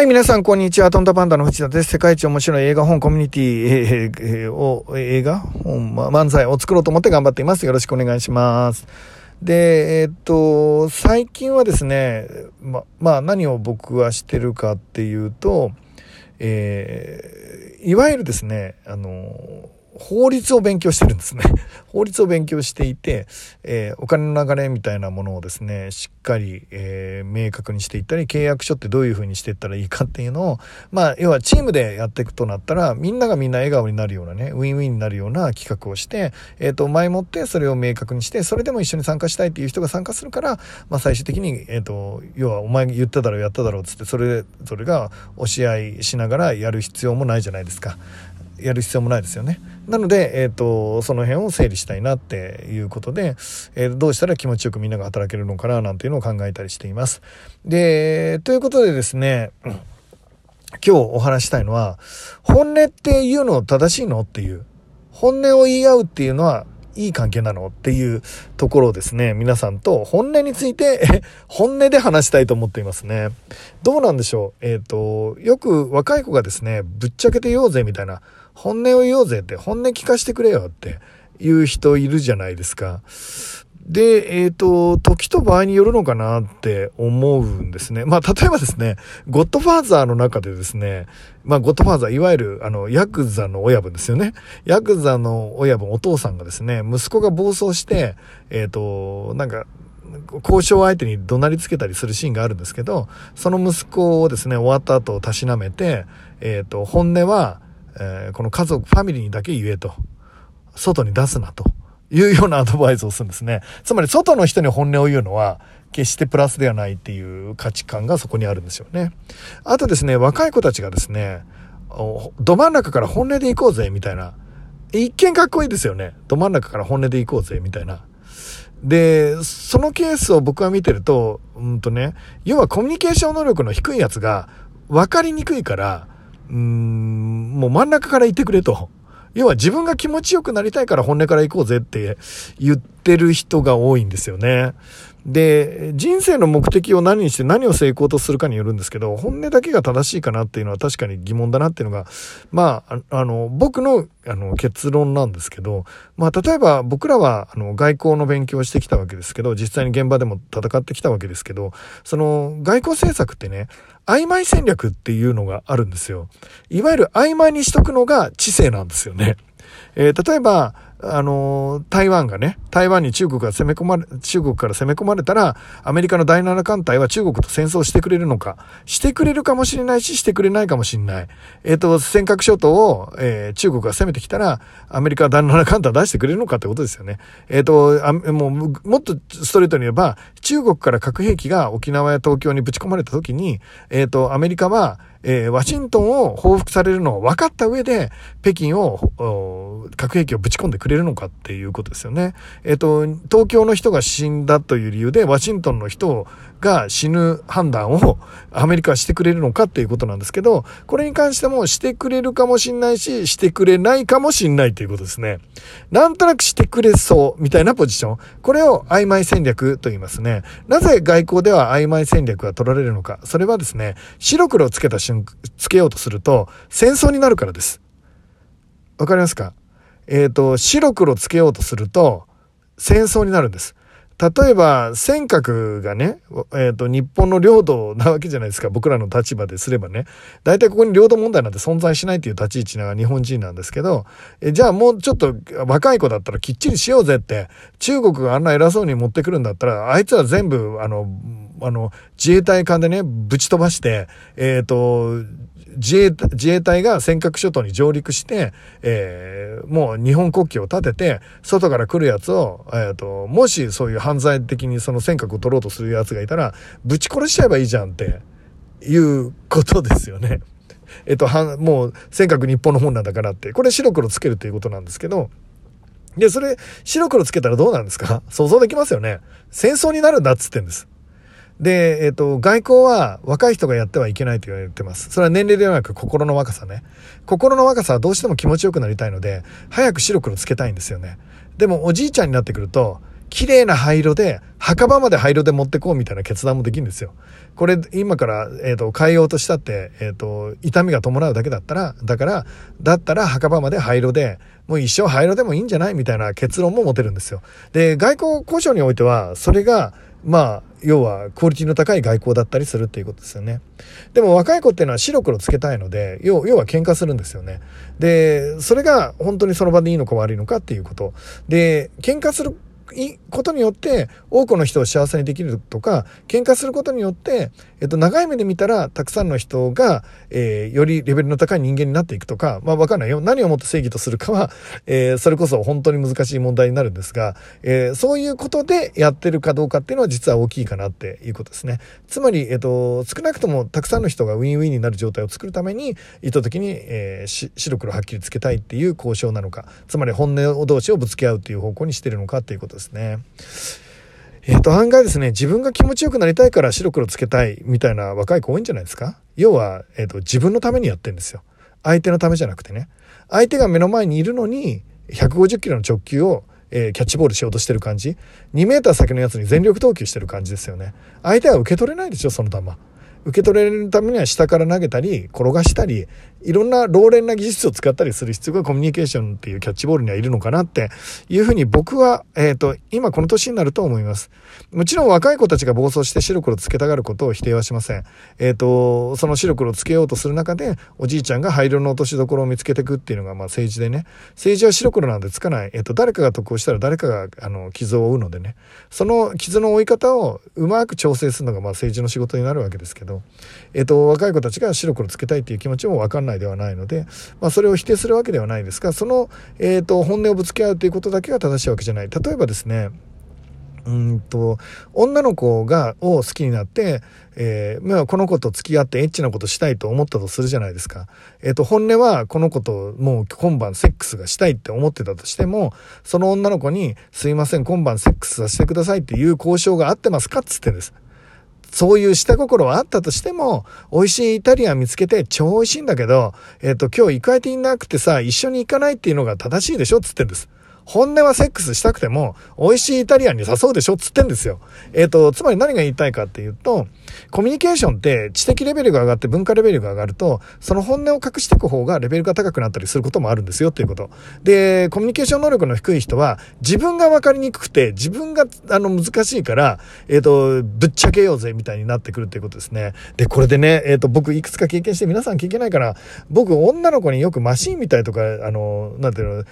はい、皆さん、こんにちは。トンタパンダの藤田です。世界一面白い映画本コミュニティ、えーえー、を、映画本、ま、漫才を作ろうと思って頑張っています。よろしくお願いします。で、えー、っと、最近はですね、ま、まあ、何を僕はしてるかっていうと、えー、いわゆるですね、あの、法律を勉強してるんですね。法律を勉強していて、えー、お金の流れみたいなものをですね、しっかり、えー、明確にしていったり、契約書ってどういうふうにしていったらいいかっていうのを、まあ、要はチームでやっていくとなったら、みんながみんな笑顔になるようなね、ウィンウィンになるような企画をして、えっ、ー、と、前もってそれを明確にして、それでも一緒に参加したいっていう人が参加するから、まあ、最終的に、えっ、と、要はお前言っただろう、やっただろうっつって、それ、それが押し合いしながらやる必要もないじゃないですか。やる必要もないですよね。なので、えっ、ー、と、その辺を整理したいなっていうことで、えー、どうしたら気持ちよくみんなが働けるのかななんていうのを考えたりしています。で、ということでですね、今日お話したいのは、本音っていうの正しいのっていう、本音を言い合うっていうのはいい関係なのっていうところをですね、皆さんと本音について 本音で話したいと思っていますね。どうなんでしょう？えっ、ー、と、よく若い子がですね、ぶっちゃけて言おうぜみたいな、本音を言おうぜって、本音聞かせてくれよっていう人いるじゃないですか。で、えっ、ー、と、時と場合によるのかなって思うんですね。まあ、例えばですね、ゴッドファーザーの中でですね、まあ、ゴッドファーザー、いわゆる、あの、ヤクザの親分ですよね。ヤクザの親分、お父さんがですね、息子が暴走して、えっ、ー、と、なんか、交渉相手に怒鳴りつけたりするシーンがあるんですけど、その息子をですね、終わった後、たしなめて、えっ、ー、と、本音は、えー、この家族、ファミリーにだけ言えと。外に出すなと。いうようなアドバイスをするんですね。つまり、外の人に本音を言うのは、決してプラスではないっていう価値観がそこにあるんですよね。あとですね、若い子たちがですね、ど真ん中から本音で行こうぜ、みたいな。一見かっこいいですよね。ど真ん中から本音で行こうぜ、みたいな。で、そのケースを僕は見てると、うんとね、要はコミュニケーション能力の低いやつが分かりにくいから、うん、もう真ん中から行ってくれと。要は自分が気持ちよくなりたいから本音から行こうぜって言ってる人が多いんですよね。で、人生の目的を何にして何を成功とするかによるんですけど、本音だけが正しいかなっていうのは確かに疑問だなっていうのが、まあ、あの、僕のあの結論なんですけど、まあ、例えば僕らはあの外交の勉強をしてきたわけですけど、実際に現場でも戦ってきたわけですけど、その外交政策ってね、曖昧戦略っていうのがあるんですよ。いわゆる曖昧にしとくのが知性なんですよね。えー、例えば、あの、台湾がね、台湾に中国が攻め込まれ、中国から攻め込まれたら、アメリカの第7艦隊は中国と戦争してくれるのか、してくれるかもしれないし、してくれないかもしれない。えっ、ー、と、尖閣諸島を、えー、中国が攻めてきたら、アメリカは第7艦隊出してくれるのかってことですよね。えっ、ー、とあ、もう、もっとストレートに言えば、中国から核兵器が沖縄や東京にぶち込まれた時に、えっ、と、アメリカは、えー、ワシントンを報復されるのを分かった上で、北京を、核兵器をぶち込んでくれるのかっていうことですよね。えっ、ー、と、東京の人が死んだという理由で、ワシントンの人が死ぬ判断をアメリカはしてくれるのかっていうことなんですけど、これに関してもしてくれるかもしんないし、してくれないかもしんないということですね。なんとなくしてくれそうみたいなポジション。これを曖昧戦略と言いますね。なぜ外交では曖昧戦略が取られるのか。それはですね、白黒つけた瞬、つけようとすると戦争になるからです。わかりますか？えっ、ー、と、白黒つけようとすると戦争になるんです。例えば、尖閣がね、えっ、ー、と、日本の領土なわけじゃないですか。僕らの立場ですればね。大体ここに領土問題なんて存在しないっていう立ち位置な日本人なんですけど、えじゃあもうちょっと若い子だったらきっちりしようぜって、中国があんな偉そうに持ってくるんだったら、あいつは全部、あの、あの、自衛隊艦でね、ぶち飛ばして、えっ、ー、と、自衛自衛隊が尖閣諸島に上陸して、えー、もう日本国旗を立てて、外から来るやつを、えっ、ー、と、もしそういう犯罪的にその尖閣を取ろうとするやつがいたら、ぶち殺しちゃえばいいじゃんっていうことですよね。えっ、と、はもう尖閣日本の本なんだからって、これ白黒つけるということなんですけど、で、それ、白黒つけたらどうなんですか？想像できますよね。戦争になるんだっつってんです。で、えっ、と、外交は若い人がやってはいけないと言われてます。それは年齢ではなく心の若さね。心の若さはどうしても気持ちよくなりたいので、早く白黒つけたいんですよね。でもおじいちゃんになってくると、綺麗な灰色で、墓場まで灰色で持ってこうみたいな決断もできるんですよ。これ、今から、えっ、ー、と、変えようとしたって、えっ、ー、と、痛みが伴うだけだったら、だから、だったら墓場まで灰色で、もう一生灰色でもいいんじゃない？みたいな結論も持てるんですよ。で、外交交渉においては、それが、まあ、要はクオリティの高い外交だったりするっていうことですよね。でも若い子っていうのは白黒つけたいので、要要は喧嘩するんですよね。で、それが本当にその場でいいのか悪いのかっていうこと。で、喧嘩することによって多くの人を幸せにできるとか喧嘩することによって、えっと、長い目で見たらたくさんの人が、えー、よりレベルの高い人間になっていくとかまあ分かんないよ。何をもって正義とするかは、えー、それこそ本当に難しい問題になるんですが、えー、そういうことでやってるかどうかっていうのは実は大きいかなっていうことですね。つまり、えっと、少なくともたくさんの人がウィンウィンになる状態を作るために意図的に、えー、白黒はっきりつけたいっていう交渉なのかつまり本音同士をぶつけ合うっていう方向にしてるのかっていうことですですね。えっ、と、案外ですね、自分が気持ちよくなりたいから白黒つけたいみたいな若い子多いんじゃないですか？要は、えっ、と、自分のためにやってんですよ。相手のためじゃなくてね。相手が目の前にいるのに、150キロの直球を、えー、キャッチボールしようとしてる感じ。2メーター先のやつに全力投球してる感じですよね。相手は受け取れないでしょ、その球。受け取れるためには下から投げたり転がしたりいろんな老練な技術を使ったりする必要がコミュニケーションっていうキャッチボールにはいるのかなっていうふうに僕は、えっ、ー、と、今この年になると思います。もちろん若い子たちが暴走して白黒つけたがることを否定はしません。えっ、ー、と、その白黒つけようとする中で、おじいちゃんが灰色の落としどころを見つけていくっていうのが、まあ政治でね、政治は白黒なんでつかない。えっ、ー、と、誰かが得をしたら誰かが、あの、傷を負うのでね、その傷の負い方をうまく調整するのが、まあ政治の仕事になるわけですけど、えっ、と、若い子たちが白黒つけたいっていう気持ちもわかんないではないので、まあ、それを否定するわけではないですが、その、えっ、ー、と、本音をぶつけ合うということだけが正しいわけじゃない。例えばですね、うんと、女の子が、を好きになって、えー、まあ、この子と付き合ってエッチなことしたいと思ったとするじゃないですか。えっ、ー、と、本音はこの子ともう今晩セックスがしたいって思ってたとしても、その女の子に、すいません、今晩セックスさせてくださいっていう交渉があってますかっつってんです。そういう下心はあったとしても、美味しいイタリアン見つけて超美味しいんだけど、えっ、ー、と、今日行く相手いなくてさ、一緒に行かないっていうのが正しいでしょ？つってんです。本音はセックスしたくても、美味しいイタリアンに誘うでしょっつってんですよ。えっ、ー、と、つまり何が言いたいかっていうと、コミュニケーションって知的レベルが上がって文化レベルが上がると、その本音を隠していく方がレベルが高くなったりすることもあるんですよっていうこと。で、コミュニケーション能力の低い人は、自分が分かりにくくて、自分があの難しいから、えっ、ー、と、ぶっちゃけようぜみたいになってくるっていうことですね。で、これでね、えっ、ー、と、僕いくつか経験して皆さん経験ないから、僕女の子によくマシンみたいとか、あの、なんていうの、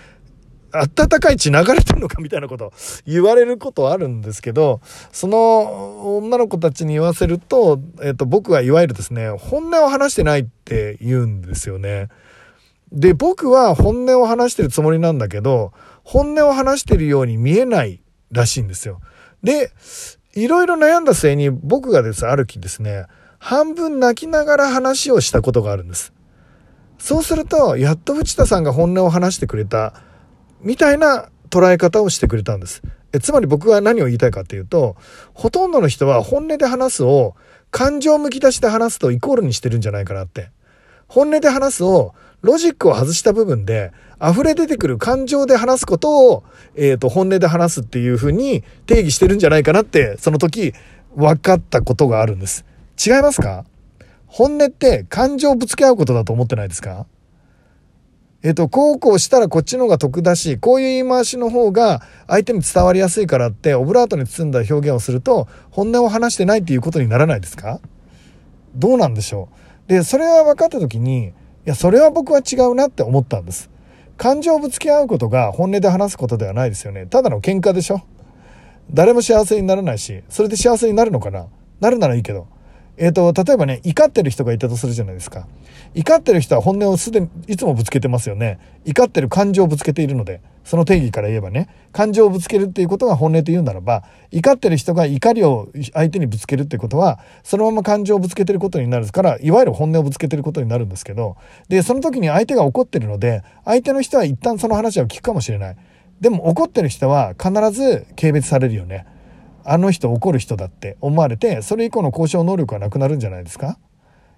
暖かい血流れてんのかみたいなこと言われることあるんですけど、その女の子たちに言わせると、えっ、と、僕はいわゆるですね、本音を話してないって言うんですよね。で、僕は本音を話してるつもりなんだけど、本音を話してるように見えないらしいんですよ。で、いろいろ悩んだ末に僕がです、ある日ですね、半分泣きながら話をしたことがあるんです。そうすると、やっと藤田さんが本音を話してくれた。みたいな捉え方をしてくれたんです。えつまり僕は何を言いたいかっていうと、ほとんどの人は本音で話すを感情むき出しで話すとイコールにしてるんじゃないかなって。本音で話すをロジックを外した部分で溢れ出てくる感情で話すことを、えっ、ー、と、本音で話すっていうふうに定義してるんじゃないかなって、その時分かったことがあるんです。違いますか？本音って感情をぶつけ合うことだと思ってないですか？えっと、こうこうしたらこっちの方が得だし、こういう言い回しの方が相手に伝わりやすいからって、オブラートに包んだ表現をすると、本音を話してないっていうことにならないですか？どうなんでしょう？で、それは分かった時に、いや、それは僕は違うなって思ったんです。感情をぶつけ合うことが本音で話すことではないですよね。ただの喧嘩でしょ？誰も幸せにならないし、それで幸せになるのかな？なるならいいけど。えっ、ー、と、例えばね、怒ってる人がいたとするじゃないですか。怒ってる人は本音をすでにいつもぶつけてますよね。怒ってる感情をぶつけているので、その定義から言えばね、感情をぶつけるっていうことが本音と言うならば、怒ってる人が怒りを相手にぶつけるっていうことは、そのまま感情をぶつけてることになるから、いわゆる本音をぶつけてることになるんですけど、で、その時に相手が怒ってるので、相手の人は一旦その話を聞くかもしれない。でも怒ってる人は必ず軽蔑されるよね。あの人怒る人だって思われてそれ以降の交渉能力はなくなるんじゃないですか？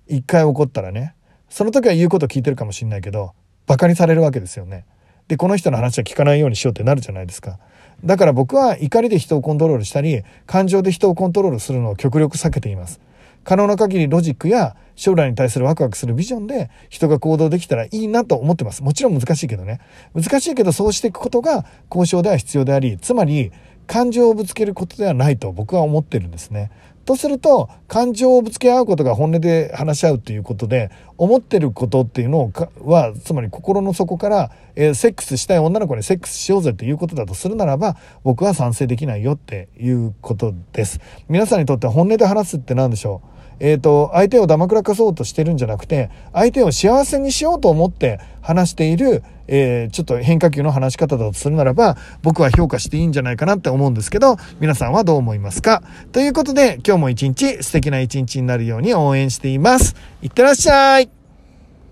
一回怒ったらねその時は言うこと聞いてるかもしんないけどバカにされるわけですよねでこの人の話は聞かないようにしようってなるじゃないですかだから僕は怒りで人をコントロールしたり、感情で人をコントロールするのを極力避けています。可能な限りロジックや将来に対するワクワクするビジョンで人が行動できたらいいなと思ってます。もちろん難しいけどね。難しいけどそうしていくことが交渉では必要であり、つまり感情をぶつけることではないと僕は思ってるんですね。とすると感情をぶつけ合うことが本音で話し合うということで思ってることっていうのはつまり心の底から、えー、セックスしたい女の子にセックスしようぜっていうことだとするならば僕は賛成できないよっていうことです皆さんにとって本音で話すって何でしょう？えっ、ー、と、相手をだまくらかそうとしてるんじゃなくて、相手を幸せにしようと思って話している、えー、ちょっと変化球の話し方だとするならば、僕は評価していいんじゃないかなって思うんですけど、皆さんはどう思いますか？ということで、今日も一日素敵な一日になるように応援しています。いってらっしゃい